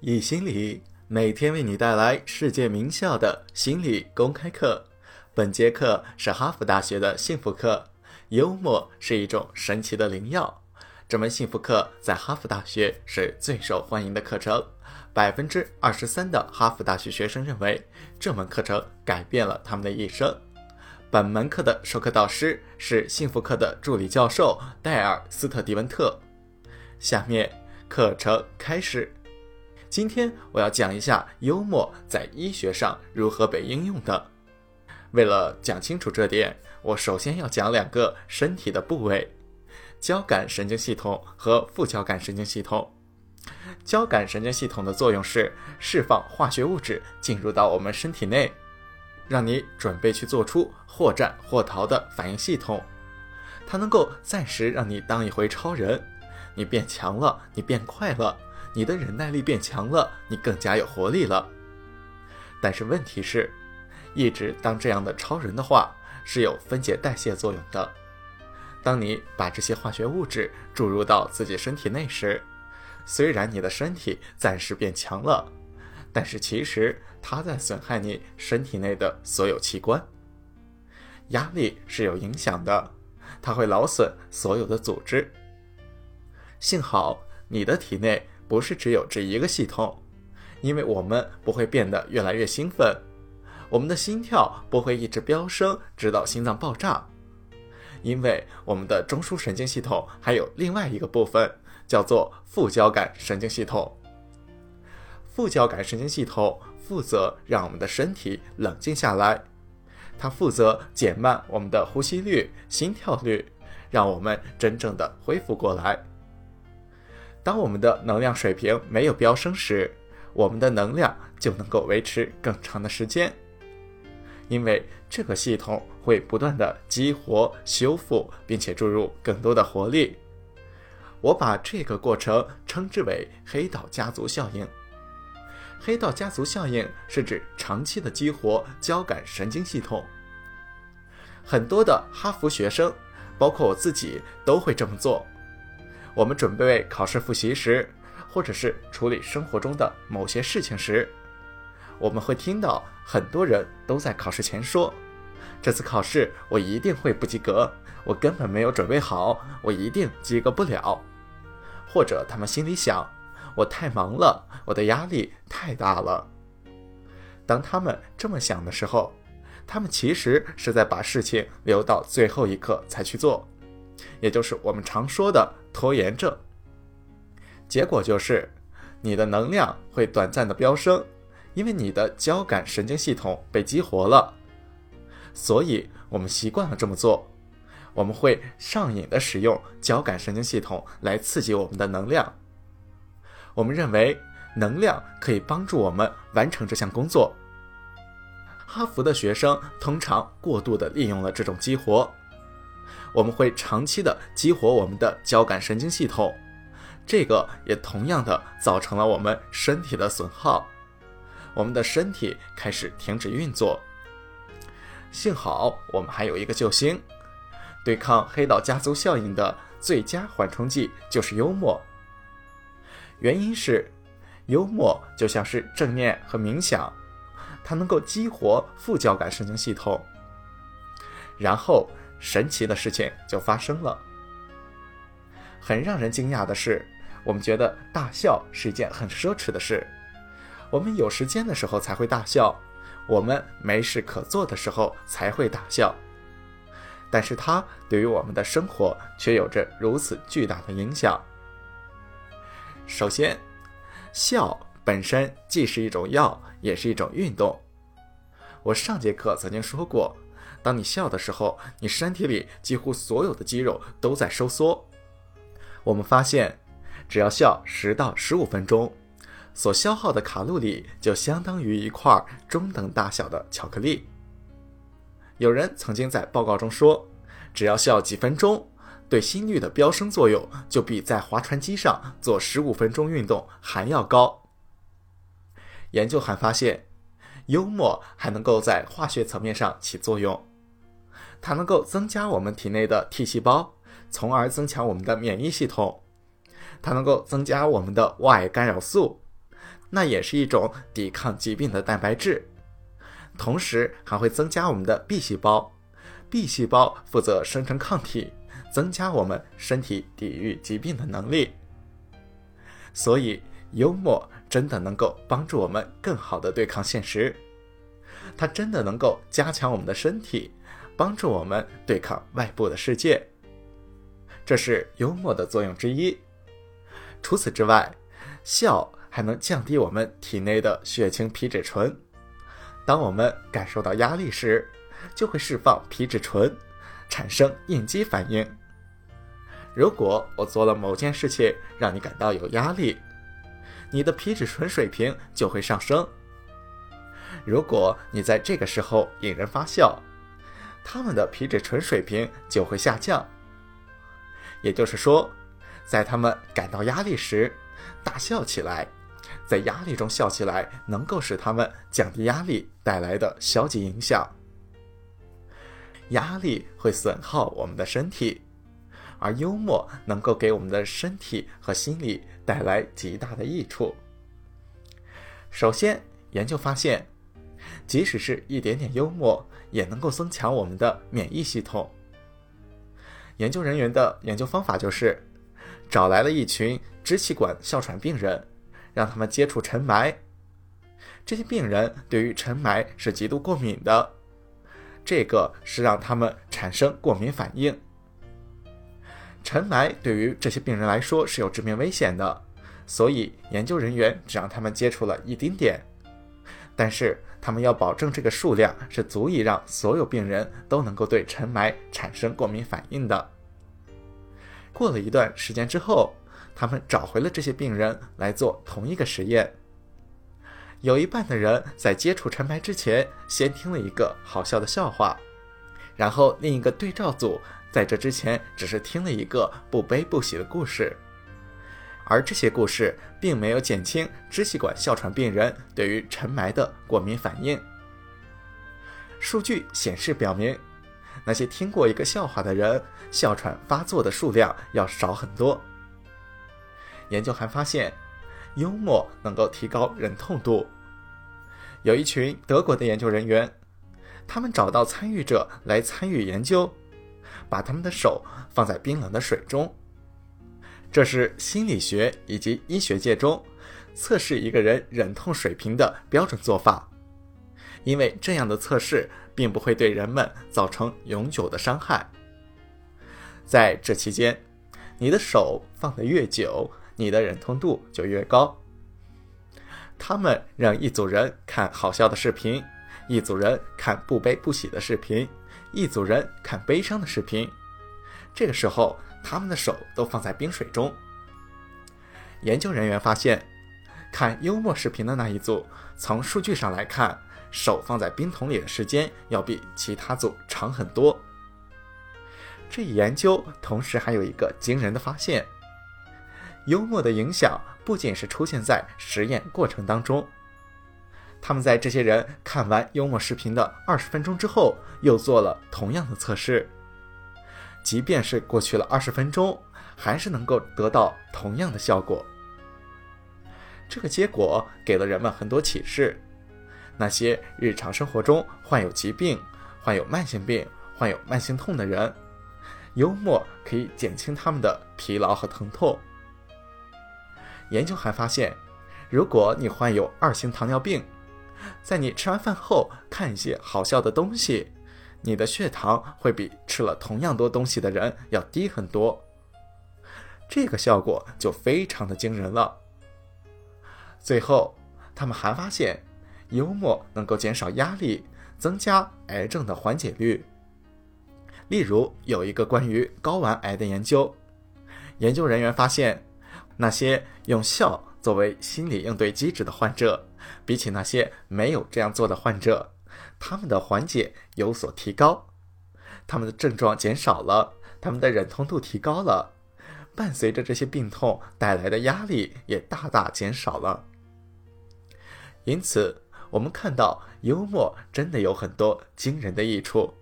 易心理每天为你带来世界名校的心理公开课。本节课是哈佛大学的幸福课。幽默是一种神奇的灵药。这门幸福课在哈佛大学是最受欢迎的课程。百分之二十三的哈佛大学学生认为这门课程改变了他们的一生。本门课的授课导师是幸福课的助理教授戴尔·斯特迪文特。下面课程开始。今天我要讲一下幽默在医学上如何被应用的。为了讲清楚这点，我首先要讲两个身体的部位：交感神经系统和副交感神经系统。交感神经系统的作用是释放化学物质进入到我们身体内，让你准备去做出或战或逃的反应系统。它能够暂时让你当一回超人，你变强了，你变快了。你的忍耐力变强了，你更加有活力了。但是问题是，一直当这样的超人的话，是有分解代谢作用的。当你把这些化学物质注入到自己身体内时，虽然你的身体暂时变强了，但是其实它在损害你身体内的所有器官。压力是有影响的，它会劳损所有的组织。幸好你的体内。不是只有这一个系统，因为我们不会变得越来越兴奋，我们的心跳不会一直飙升直到心脏爆炸，因为我们的中枢神经系统还有另外一个部分叫做副交感神经系统。副交感神经系统负责让我们的身体冷静下来，它负责减慢我们的呼吸率、心跳率，让我们真正的恢复过来。当我们的能量水平没有飙升时，我们的能量就能够维持更长的时间，因为这个系统会不断的激活、修复，并且注入更多的活力。我把这个过程称之为黑道家族效应。黑道家族效应是指长期的激活交感神经系统。很多的哈佛学生，包括我自己，都会这么做。我们准备考试复习时，或者是处理生活中的某些事情时，我们会听到很多人都在考试前说：“这次考试我一定会不及格，我根本没有准备好，我一定及格不了。”或者他们心里想：“我太忙了，我的压力太大了。”当他们这么想的时候，他们其实是在把事情留到最后一刻才去做。也就是我们常说的拖延症，结果就是你的能量会短暂的飙升，因为你的交感神经系统被激活了，所以我们习惯了这么做，我们会上瘾的使用交感神经系统来刺激我们的能量，我们认为能量可以帮助我们完成这项工作。哈佛的学生通常过度的利用了这种激活。我们会长期的激活我们的交感神经系统，这个也同样的造成了我们身体的损耗，我们的身体开始停止运作。幸好我们还有一个救星，对抗黑道家族效应的最佳缓冲剂就是幽默。原因是，幽默就像是正念和冥想，它能够激活副交感神经系统，然后。神奇的事情就发生了。很让人惊讶的是，我们觉得大笑是一件很奢侈的事。我们有时间的时候才会大笑，我们没事可做的时候才会大笑。但是它对于我们的生活却有着如此巨大的影响。首先，笑本身既是一种药，也是一种运动。我上节课曾经说过。当你笑的时候，你身体里几乎所有的肌肉都在收缩。我们发现，只要笑十到十五分钟，所消耗的卡路里就相当于一块中等大小的巧克力。有人曾经在报告中说，只要笑几分钟，对心率的飙升作用就比在划船机上做十五分钟运动还要高。研究还发现，幽默还能够在化学层面上起作用。它能够增加我们体内的 T 细胞，从而增强我们的免疫系统。它能够增加我们的 Y 干扰素，那也是一种抵抗疾病的蛋白质，同时还会增加我们的 B 细胞。B 细胞负责生成抗体，增加我们身体抵御疾病的能力。所以，幽默真的能够帮助我们更好的对抗现实，它真的能够加强我们的身体，帮助我们对抗外部的世界。这是幽默的作用之一。除此之外，笑还能降低我们体内的血清皮质醇。当我们感受到压力时，就会释放皮质醇，产生应激反应。如果我做了某件事情让你感到有压力，你的皮质醇水平就会上升。如果你在这个时候引人发笑，他们的皮质醇水平就会下降。也就是说，在他们感到压力时，大笑起来，在压力中笑起来，能够使他们降低压力带来的消极影响。压力会损耗我们的身体，而幽默能够给我们的身体和心理带来极大的益处。首先，研究发现，即使是一点点幽默，也能够增强我们的免疫系统。研究人员的研究方法就是，找来了一群支气管哮喘病人，让他们接触尘霾。这些病人对于尘霾是极度过敏的。这个是让他们产生过敏反应。尘霾对于这些病人来说是有致命危险的，所以研究人员只让他们接触了一丁点，但是他们要保证这个数量是足以让所有病人都能够对尘霾产生过敏反应的。过了一段时间之后，他们找回了这些病人来做同一个实验。有一半的人在接触尘霾之前，先听了一个好笑的笑话，然后另一个对照组在这之前只是听了一个不悲不喜的故事，而这些故事并没有减轻支气管哮喘病人对于尘霾的过敏反应。数据显示表明，那些听过一个笑话的人，哮喘发作的数量要少很多。研究还发现。幽默能够提高忍痛度。有一群德国的研究人员，他们找到参与者来参与研究，把他们的手放在冰冷的水中。这是心理学以及医学界中测试一个人忍痛水平的标准做法，因为这样的测试并不会对人们造成永久的伤害。在这期间，你的手放得越久。你的忍痛度就越高。他们让一组人看好笑的视频，一组人看不悲不喜的视频，一组人看悲伤的视频。这个时候，他们的手都放在冰水中。研究人员发现，看幽默视频的那一组，从数据上来看，手放在冰桶里的时间要比其他组长很多。这一研究同时还有一个惊人的发现。幽默的影响不仅是出现在实验过程当中，他们在这些人看完幽默视频的二十分钟之后，又做了同样的测试。即便是过去了二十分钟，还是能够得到同样的效果。这个结果给了人们很多启示：那些日常生活中患有疾病、患有慢性病、患有慢性痛的人，幽默可以减轻他们的疲劳和疼痛。研究还发现，如果你患有二型糖尿病，在你吃完饭后看一些好笑的东西，你的血糖会比吃了同样多东西的人要低很多。这个效果就非常的惊人了。最后，他们还发现，幽默能够减少压力，增加癌症的缓解率。例如，有一个关于睾丸癌的研究，研究人员发现。那些用笑作为心理应对机制的患者，比起那些没有这样做的患者，他们的缓解有所提高，他们的症状减少了，他们的忍痛度提高了，伴随着这些病痛带来的压力也大大减少了。因此，我们看到幽默真的有很多惊人的益处。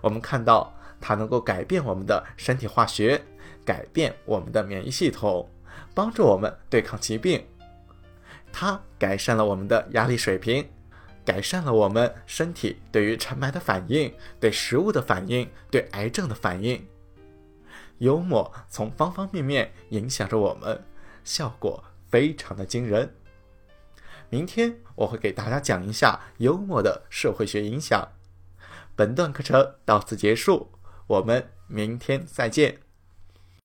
我们看到它能够改变我们的身体化学，改变我们的免疫系统。帮助我们对抗疾病，它改善了我们的压力水平，改善了我们身体对于尘霾的反应、对食物的反应、对癌症的反应。幽默从方方面面影响着我们，效果非常的惊人。明天我会给大家讲一下幽默的社会学影响。本段课程到此结束，我们明天再见。